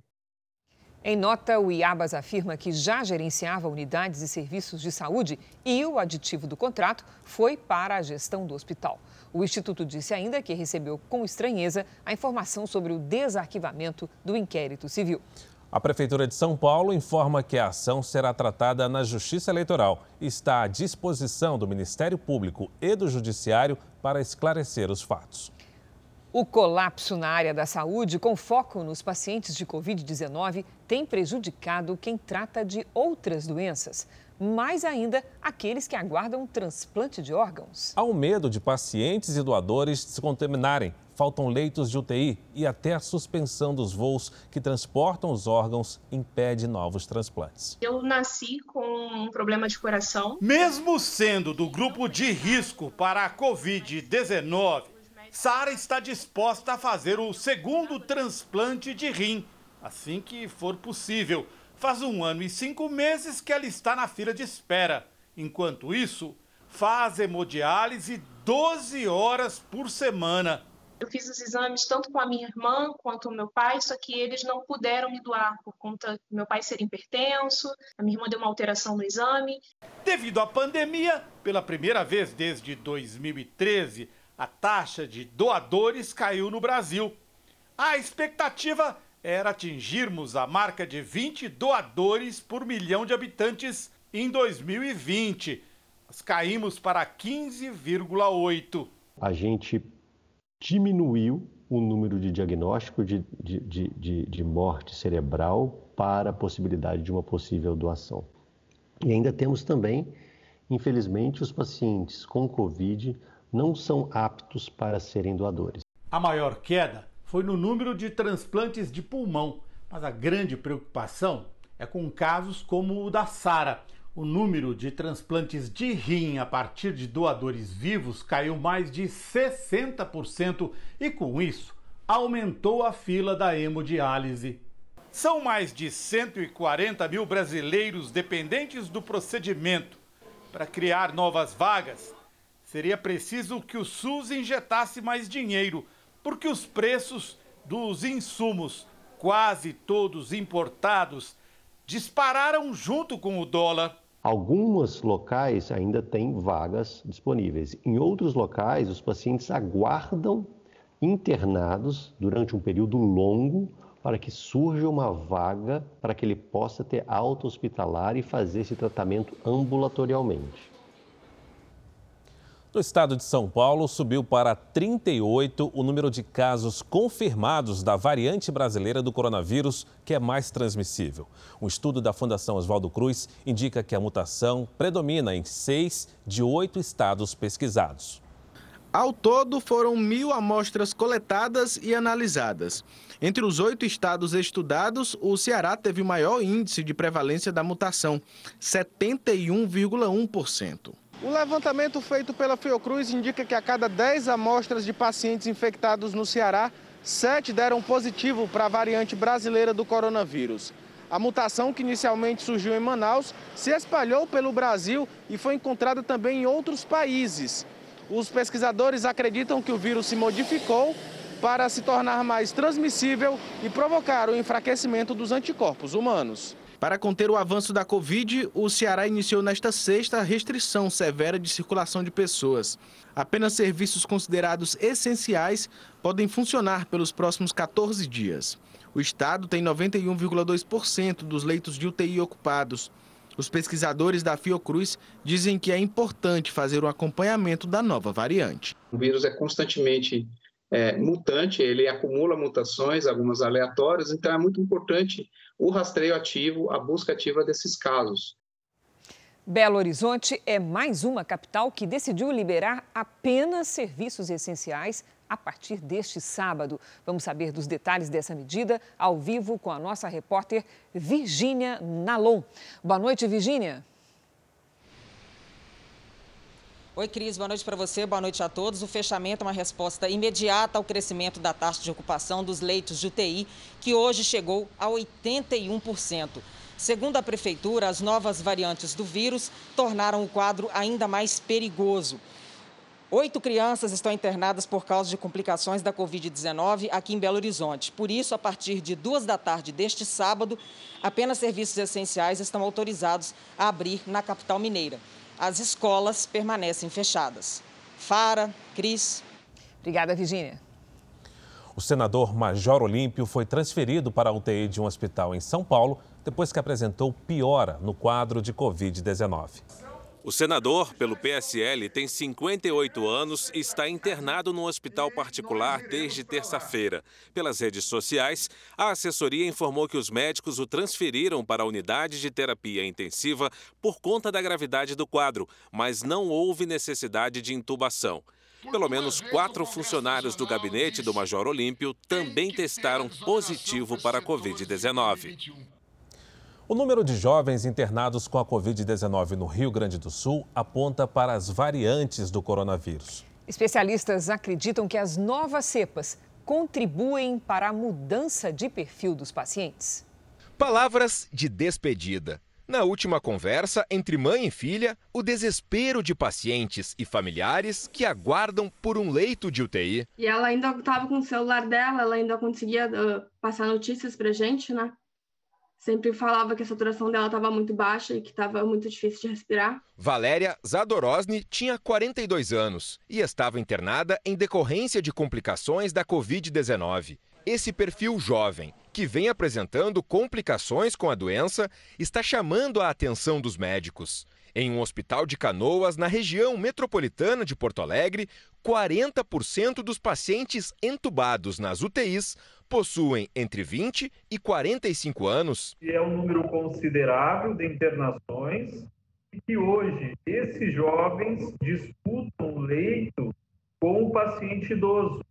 Speaker 3: em nota, o IABAS afirma que já gerenciava unidades e serviços de saúde e o aditivo do contrato foi para a gestão do hospital. O Instituto disse ainda que recebeu com estranheza a informação sobre o desarquivamento do inquérito civil.
Speaker 2: A Prefeitura de São Paulo informa que a ação será tratada na Justiça Eleitoral e está à disposição do Ministério Público e do Judiciário para esclarecer os fatos.
Speaker 3: O colapso na área da saúde, com foco nos pacientes de Covid-19, tem prejudicado quem trata de outras doenças, mais ainda aqueles que aguardam transplante de órgãos.
Speaker 2: Há um medo de pacientes e doadores se contaminarem. Faltam leitos de UTI e até a suspensão dos voos que transportam os órgãos impede novos transplantes.
Speaker 55: Eu nasci com um problema de coração.
Speaker 56: Mesmo sendo do grupo de risco para a Covid-19, Sara está disposta a fazer o segundo transplante de rim, assim que for possível. Faz um ano e cinco meses que ela está na fila de espera. Enquanto isso, faz hemodiálise 12 horas por semana.
Speaker 55: Eu fiz os exames tanto com a minha irmã quanto o meu pai, só que eles não puderam me doar por conta do meu pai ser hipertenso, a minha irmã deu uma alteração no exame.
Speaker 56: Devido à pandemia, pela primeira vez desde 2013, a taxa de doadores caiu no Brasil. A expectativa era atingirmos a marca de 20 doadores por milhão de habitantes em 2020. Nós caímos para 15,8.
Speaker 57: A gente diminuiu o número de diagnóstico de, de, de, de, morte cerebral para a possibilidade de uma possível doação. E ainda temos também, infelizmente, os pacientes com Covid não são aptos para serem doadores.
Speaker 56: A maior queda foi no número de transplantes de pulmão, mas a grande preocupação é com casos como o da Sara. O número de transplantes de rim a partir de doadores vivos caiu mais de 60% e, com isso, aumentou a fila da hemodiálise. São mais de 140 mil brasileiros dependentes do procedimento. Para criar novas vagas, seria preciso que o SUS injetasse mais dinheiro, porque os preços dos insumos, quase todos importados, dispararam junto com o dólar.
Speaker 57: Alguns locais ainda têm vagas disponíveis. Em outros locais, os pacientes aguardam internados durante um período longo para que surja uma vaga para que ele possa ter alta hospitalar e fazer esse tratamento ambulatorialmente.
Speaker 2: No estado de São Paulo, subiu para 38 o número de casos confirmados da variante brasileira do coronavírus, que é mais transmissível. Um estudo da Fundação Oswaldo Cruz indica que a mutação predomina em seis de oito estados pesquisados.
Speaker 46: Ao todo, foram mil amostras coletadas e analisadas. Entre os oito estados estudados, o Ceará teve o maior índice de prevalência da mutação, 71,1%. O levantamento feito pela Fiocruz indica que a cada 10 amostras de pacientes infectados no Ceará, 7 deram positivo para a variante brasileira do coronavírus. A mutação, que inicialmente surgiu em Manaus, se espalhou pelo Brasil e foi encontrada também em outros países. Os pesquisadores acreditam que o vírus se modificou para se tornar mais transmissível e provocar o enfraquecimento dos anticorpos humanos. Para conter o avanço da Covid, o Ceará iniciou nesta sexta a restrição severa de circulação de pessoas. Apenas serviços considerados essenciais podem funcionar pelos próximos 14 dias. O estado tem 91,2% dos leitos de UTI ocupados. Os pesquisadores da Fiocruz dizem que é importante fazer o acompanhamento da nova variante.
Speaker 58: O vírus é constantemente é, mutante, ele acumula mutações, algumas aleatórias, então é muito importante o rastreio ativo, a busca ativa desses casos.
Speaker 3: Belo Horizonte é mais uma capital que decidiu liberar apenas serviços essenciais a partir deste sábado. Vamos saber dos detalhes dessa medida ao vivo com a nossa repórter Virgínia Nalon. Boa noite, Virgínia.
Speaker 59: Oi, Cris, boa noite para você, boa noite a todos. O fechamento é uma resposta imediata ao crescimento da taxa de ocupação dos leitos de UTI, que hoje chegou a 81%. Segundo a Prefeitura, as novas variantes do vírus tornaram o quadro ainda mais perigoso. Oito crianças estão internadas por causa de complicações da Covid-19 aqui em Belo Horizonte. Por isso, a partir de duas da tarde deste sábado, apenas serviços essenciais estão autorizados a abrir na capital mineira. As escolas permanecem fechadas. Fara, Cris.
Speaker 3: Obrigada, Virginia.
Speaker 2: O senador Major Olímpio foi transferido para a UTI de um hospital em São Paulo depois que apresentou piora no quadro de Covid-19.
Speaker 60: O senador, pelo PSL, tem 58 anos e está internado no hospital particular desde terça-feira. Pelas redes sociais, a assessoria informou que os médicos o transferiram para a unidade de terapia intensiva por conta da gravidade do quadro, mas não houve necessidade de intubação. Pelo menos quatro funcionários do gabinete do Major Olímpio também testaram positivo para a Covid-19.
Speaker 2: O número de jovens internados com a Covid-19 no Rio Grande do Sul aponta para as variantes do coronavírus.
Speaker 3: Especialistas acreditam que as novas cepas contribuem para a mudança de perfil dos pacientes.
Speaker 61: Palavras de despedida. Na última conversa entre mãe e filha, o desespero de pacientes e familiares que aguardam por um leito de UTI.
Speaker 62: E ela ainda estava com o celular dela, ela ainda conseguia uh, passar notícias pra gente, né? Sempre falava que a saturação dela estava muito baixa e que estava muito difícil de respirar.
Speaker 61: Valéria Zadorosny tinha 42 anos e estava internada em decorrência de complicações da Covid-19. Esse perfil jovem, que vem apresentando complicações com a doença, está chamando a atenção dos médicos. Em um hospital de Canoas, na região metropolitana de Porto Alegre, 40% dos pacientes entubados nas UTIs possuem entre 20 e 45 anos.
Speaker 63: É um número considerável de internações e que hoje esses jovens disputam leito com o paciente idoso,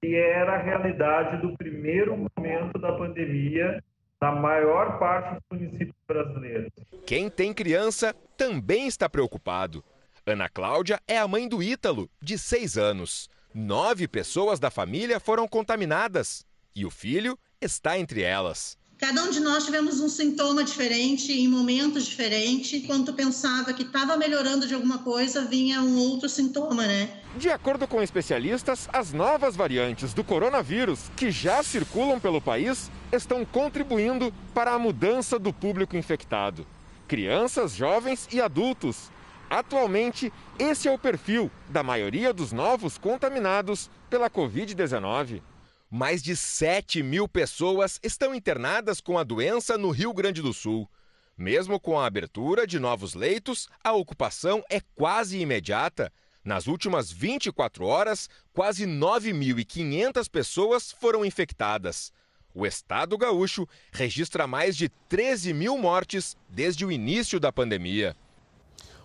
Speaker 63: que era a realidade do primeiro momento da pandemia na maior parte dos municípios brasileiros.
Speaker 61: Quem tem criança também está preocupado. Ana Cláudia é a mãe do Ítalo, de 6 anos. Nove pessoas da família foram contaminadas e o filho está entre elas.
Speaker 64: Cada um de nós tivemos um sintoma diferente, em momentos diferentes. Tu pensava que estava melhorando de alguma coisa, vinha um outro sintoma, né?
Speaker 61: De acordo com especialistas, as novas variantes do coronavírus que já circulam pelo país estão contribuindo para a mudança do público infectado. Crianças, jovens e adultos. Atualmente, esse é o perfil da maioria dos novos contaminados pela Covid-19. Mais de 7 mil pessoas estão internadas com a doença no Rio Grande do Sul. Mesmo com a abertura de novos leitos, a ocupação é quase imediata. Nas últimas 24 horas, quase 9.500 pessoas foram infectadas. O estado gaúcho registra mais de 13 mil mortes desde o início da pandemia.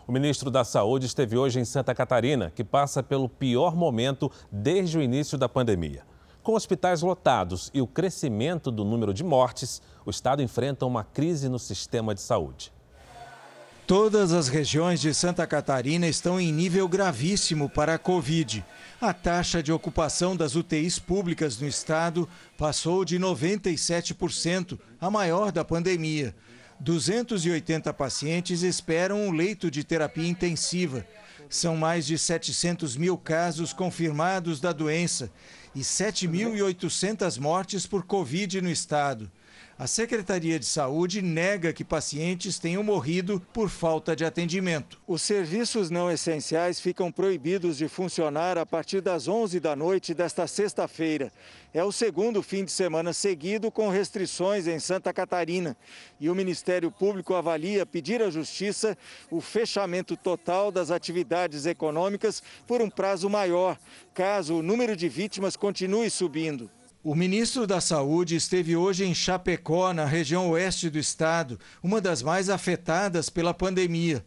Speaker 2: O ministro da Saúde esteve hoje em Santa Catarina, que passa pelo pior momento desde o início da pandemia. Com hospitais lotados e o crescimento do número de mortes, o estado enfrenta uma crise no sistema de saúde.
Speaker 65: Todas as regiões de Santa Catarina estão em nível gravíssimo para a Covid. A taxa de ocupação das UTIs públicas no estado passou de 97%, a maior da pandemia. 280 pacientes esperam um leito de terapia intensiva. São mais de 700 mil casos confirmados da doença e 7.800 mortes por Covid no estado. A Secretaria de Saúde nega que pacientes tenham morrido por falta de atendimento. Os serviços não essenciais ficam proibidos de funcionar a partir das 11 da noite desta sexta-feira. É o segundo fim de semana seguido com restrições em Santa Catarina. E o Ministério Público avalia pedir à Justiça o fechamento total das atividades econômicas por um prazo maior, caso o número de vítimas continue subindo. O ministro da Saúde esteve hoje em Chapecó, na região oeste do estado, uma das mais afetadas pela pandemia.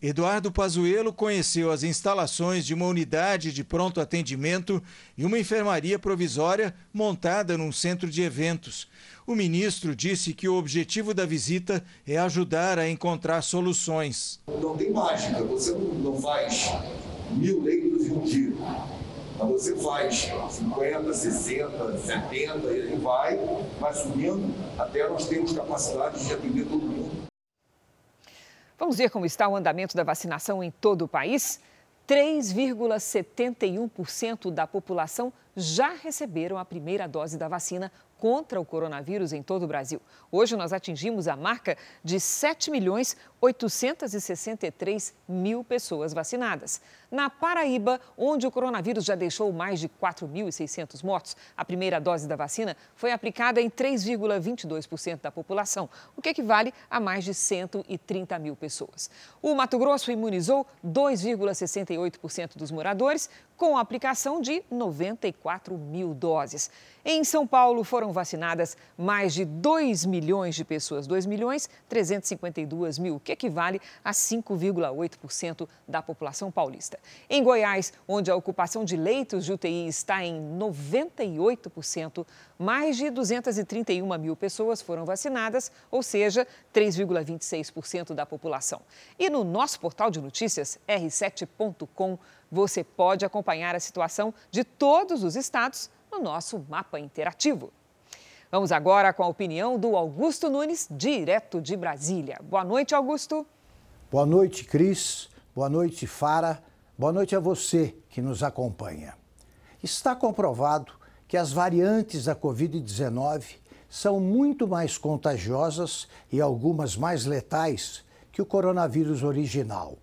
Speaker 65: Eduardo Pazuello conheceu as instalações de uma unidade de pronto atendimento e uma enfermaria provisória montada num centro de eventos. O ministro disse que o objetivo da visita é ajudar a encontrar soluções.
Speaker 66: Não tem mágica, você não faz mil leitos em um dia. Mas você faz 50, 60, 70 e ele vai, vai subindo até nós termos capacidade de atender todo mundo.
Speaker 3: Vamos ver como está o andamento da vacinação em todo o país? 3,71% da população já receberam a primeira dose da vacina contra o coronavírus em todo o Brasil. Hoje nós atingimos a marca de 7 milhões 863 mil pessoas vacinadas. Na Paraíba, onde o coronavírus já deixou mais de 4.600 mortos, a primeira dose da vacina foi aplicada em 3,22% da população, o que equivale a mais de 130 mil pessoas. O Mato Grosso imunizou 2,68% dos moradores, com a aplicação de 94 mil doses. Em São Paulo foram vacinadas mais de 2 milhões de pessoas, 2 milhões 352 mil, que equivale a 5,8% da população paulista. Em Goiás, onde a ocupação de leitos de UTI está em 98%, mais de 231 mil pessoas foram vacinadas, ou seja, 3,26% da população. E no nosso portal de notícias, r7.com, você pode acompanhar a situação de todos os estados no nosso mapa interativo. Vamos agora com a opinião do Augusto Nunes, direto de Brasília. Boa noite, Augusto.
Speaker 67: Boa noite, Cris. Boa noite, Fara. Boa noite a você que nos acompanha. Está comprovado que as variantes da Covid-19 são muito mais contagiosas e algumas mais letais que o coronavírus original.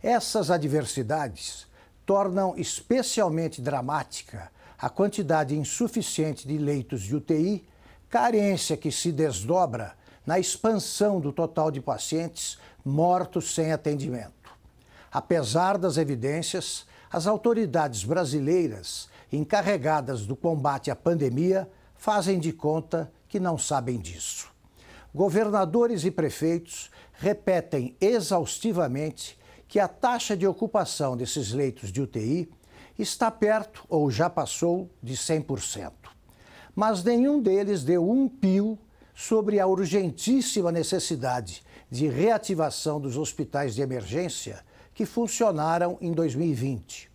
Speaker 67: Essas adversidades tornam especialmente dramática a quantidade insuficiente de leitos de UTI, carência que se desdobra na expansão do total de pacientes mortos sem atendimento. Apesar das evidências, as autoridades brasileiras encarregadas do combate à pandemia fazem de conta que não sabem disso. Governadores e prefeitos repetem exaustivamente que a taxa de ocupação desses leitos de UTI está perto ou já passou de 100%. Mas nenhum deles deu um pio sobre a urgentíssima necessidade de reativação dos hospitais de emergência que funcionaram em 2020.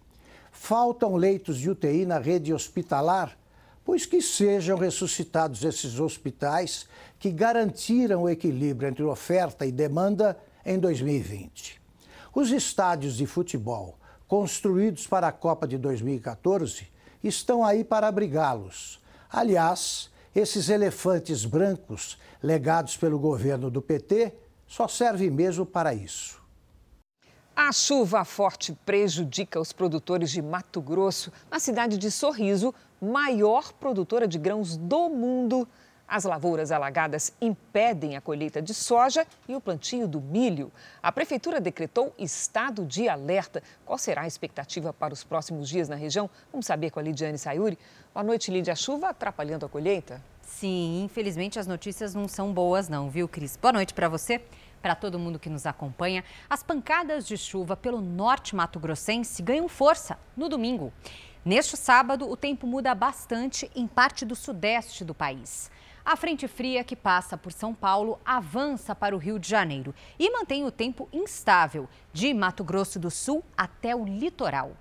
Speaker 67: Faltam leitos de UTI na rede hospitalar, pois que sejam ressuscitados esses hospitais que garantiram o equilíbrio entre oferta e demanda em 2020. Os estádios de futebol construídos para a Copa de 2014 estão aí para abrigá-los. Aliás, esses elefantes brancos legados pelo governo do PT só servem mesmo para isso.
Speaker 3: A chuva forte prejudica os produtores de Mato Grosso, na cidade de Sorriso, maior produtora de grãos do mundo. As lavouras alagadas impedem a colheita de soja e o plantio do milho. A prefeitura decretou estado de alerta. Qual será a expectativa para os próximos dias na região? Vamos saber com a Lidiane Sayuri. Boa noite, Lídia. A chuva atrapalhando a colheita?
Speaker 68: Sim, infelizmente as notícias não são boas não, viu, Cris? Boa noite para você, para todo mundo que nos acompanha. As pancadas de chuva pelo norte mato-grossense ganham força no domingo. Neste sábado, o tempo muda bastante em parte do sudeste do país. A frente fria que passa por São Paulo avança para o Rio de Janeiro e mantém o tempo instável de Mato Grosso do Sul até o litoral.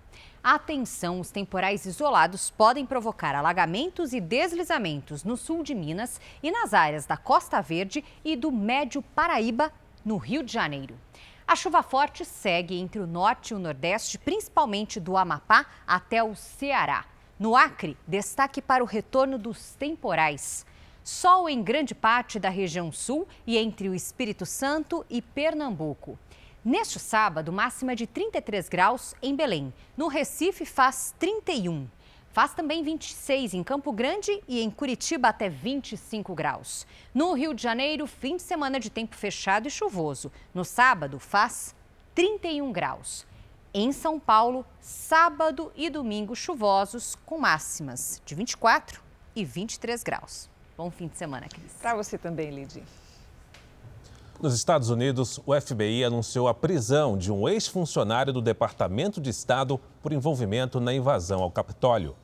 Speaker 68: Atenção, os temporais isolados podem provocar alagamentos e deslizamentos no sul de Minas e nas áreas da Costa Verde e do Médio Paraíba, no Rio de Janeiro. A chuva forte segue entre o norte e o nordeste, principalmente do Amapá até o Ceará. No Acre, destaque para o retorno dos temporais. Sol em grande parte da região sul e entre o Espírito Santo e Pernambuco. Neste sábado, máxima de 33 graus em Belém. No Recife, faz 31. Faz também 26 em Campo Grande e em Curitiba até 25 graus. No Rio de Janeiro, fim de semana de tempo fechado e chuvoso. No sábado, faz 31 graus. Em São Paulo, sábado e domingo chuvosos com máximas de 24 e 23 graus. Bom fim de semana, Cris.
Speaker 3: Para você também, Lidy.
Speaker 2: Nos Estados Unidos, o FBI anunciou a prisão de um ex-funcionário do Departamento de Estado por envolvimento na invasão ao Capitólio.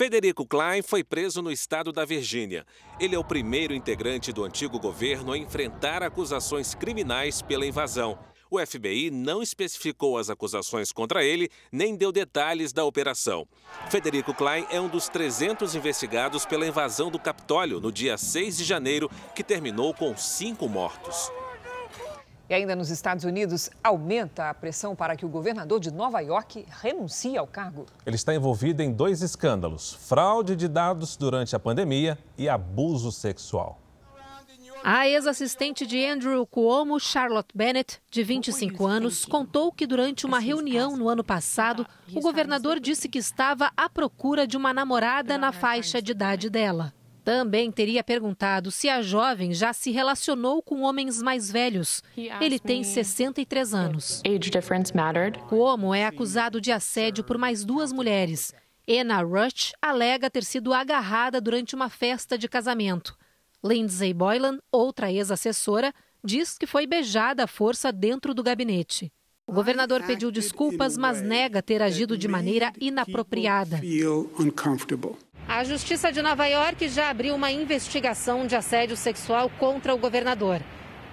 Speaker 60: Federico Klein foi preso no estado da Virgínia. Ele é o primeiro integrante do antigo governo a enfrentar acusações criminais pela invasão. O FBI não especificou as acusações contra ele, nem deu detalhes da operação. Federico Klein é um dos 300 investigados pela invasão do Capitólio no dia 6 de janeiro, que terminou com cinco mortos.
Speaker 3: E ainda nos Estados Unidos, aumenta a pressão para que o governador de Nova York renuncie ao cargo.
Speaker 2: Ele está envolvido em dois escândalos: fraude de dados durante a pandemia e abuso sexual.
Speaker 69: A ex-assistente de Andrew Cuomo, Charlotte Bennett, de 25 anos, contou que durante uma reunião no ano passado, o governador disse que estava à procura de uma namorada na faixa de idade dela. Também teria perguntado se a jovem já se relacionou com homens mais velhos. Ele tem 63 anos. Cuomo é acusado de assédio por mais duas mulheres. Anna Rush alega ter sido agarrada durante uma festa de casamento. Lindsay Boylan, outra ex-assessora, diz que foi beijada à força dentro do gabinete. O governador pediu desculpas, mas nega ter agido de maneira inapropriada. A Justiça de Nova York já abriu uma investigação de assédio sexual contra o governador.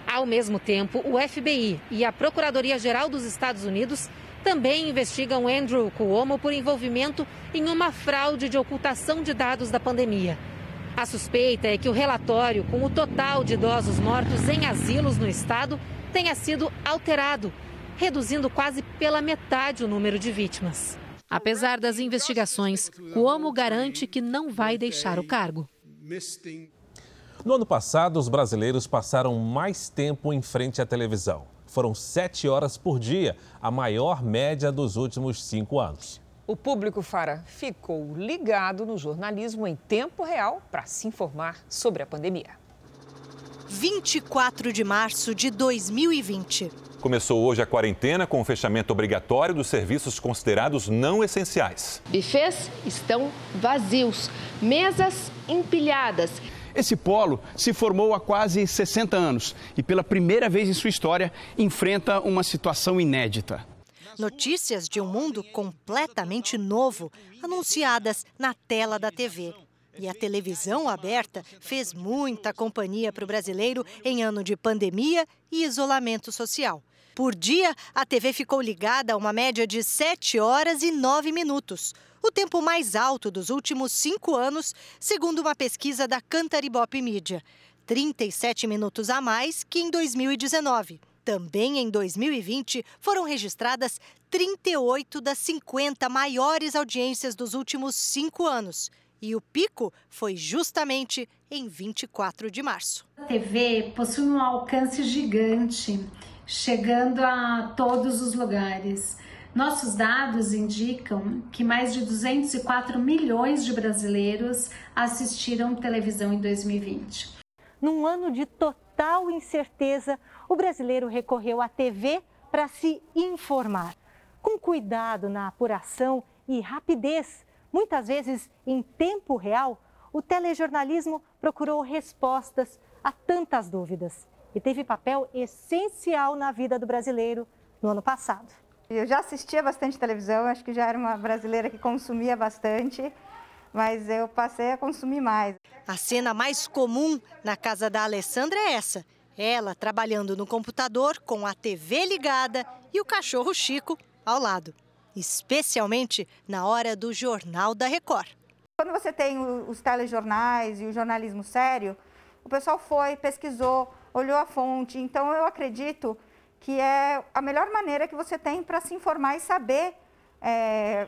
Speaker 69: Ao mesmo tempo, o FBI e a Procuradoria-Geral dos Estados Unidos também investigam Andrew Cuomo por envolvimento em uma fraude de ocultação de dados da pandemia. A suspeita é que o relatório com o total de idosos mortos em asilos no estado tenha sido alterado, reduzindo quase pela metade o número de vítimas. Apesar das investigações, Cuomo garante que não vai deixar o cargo.
Speaker 2: No ano passado, os brasileiros passaram mais tempo em frente à televisão. Foram sete horas por dia, a maior média dos últimos cinco anos.
Speaker 3: O público, Fara, ficou ligado no jornalismo em tempo real para se informar sobre a pandemia.
Speaker 43: 24 de março de 2020.
Speaker 70: Começou hoje a quarentena com o fechamento obrigatório dos serviços considerados não essenciais.
Speaker 71: Bufês estão vazios, mesas empilhadas.
Speaker 72: Esse polo se formou há quase 60 anos e, pela primeira vez em sua história, enfrenta uma situação inédita.
Speaker 43: Notícias de um mundo completamente novo, anunciadas na tela da TV. E a televisão aberta fez muita companhia para o brasileiro em ano de pandemia e isolamento social. Por dia, a TV ficou ligada a uma média de 7 horas e 9 minutos, o tempo mais alto dos últimos cinco anos, segundo uma pesquisa da Cantaribop Mídia. 37 minutos a mais que em 2019. Também em 2020, foram registradas 38 das 50 maiores audiências dos últimos cinco anos. E o pico foi justamente em 24 de março.
Speaker 73: A TV possui um alcance gigante, chegando a todos os lugares. Nossos dados indicam que mais de 204 milhões de brasileiros assistiram televisão em 2020.
Speaker 74: Num ano de total incerteza, o brasileiro recorreu à TV para se informar. Com cuidado na apuração e rapidez, muitas vezes em tempo real, o telejornalismo procurou respostas a tantas dúvidas e teve papel essencial na vida do brasileiro no ano passado.
Speaker 75: Eu já assistia bastante televisão, acho que já era uma brasileira que consumia bastante, mas eu passei a consumir mais.
Speaker 43: A cena mais comum na casa da Alessandra é essa ela trabalhando no computador com a TV ligada e o cachorro Chico ao lado, especialmente na hora do Jornal da Record.
Speaker 75: Quando você tem os telejornais e o jornalismo sério, o pessoal foi, pesquisou, olhou a fonte. Então eu acredito que é a melhor maneira que você tem para se informar e saber é,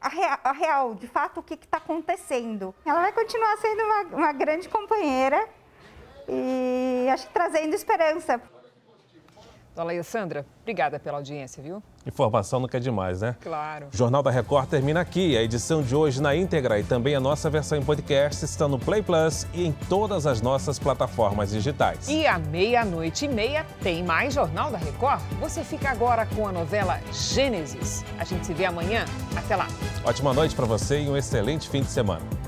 Speaker 75: a, real, a, real, de fato, o que está acontecendo. Ela vai continuar sendo uma, uma grande companheira e acho que trazendo esperança.
Speaker 3: Dona Alessandra, obrigada pela audiência, viu?
Speaker 2: Informação nunca é demais, né?
Speaker 3: Claro.
Speaker 2: O Jornal da Record termina aqui. A edição de hoje na íntegra e também a nossa versão em podcast está no Play Plus e em todas as nossas plataformas digitais.
Speaker 3: E à meia-noite e meia tem mais Jornal da Record. Você fica agora com a novela Gênesis. A gente se vê amanhã. Até lá.
Speaker 2: Ótima noite para você e um excelente fim de semana.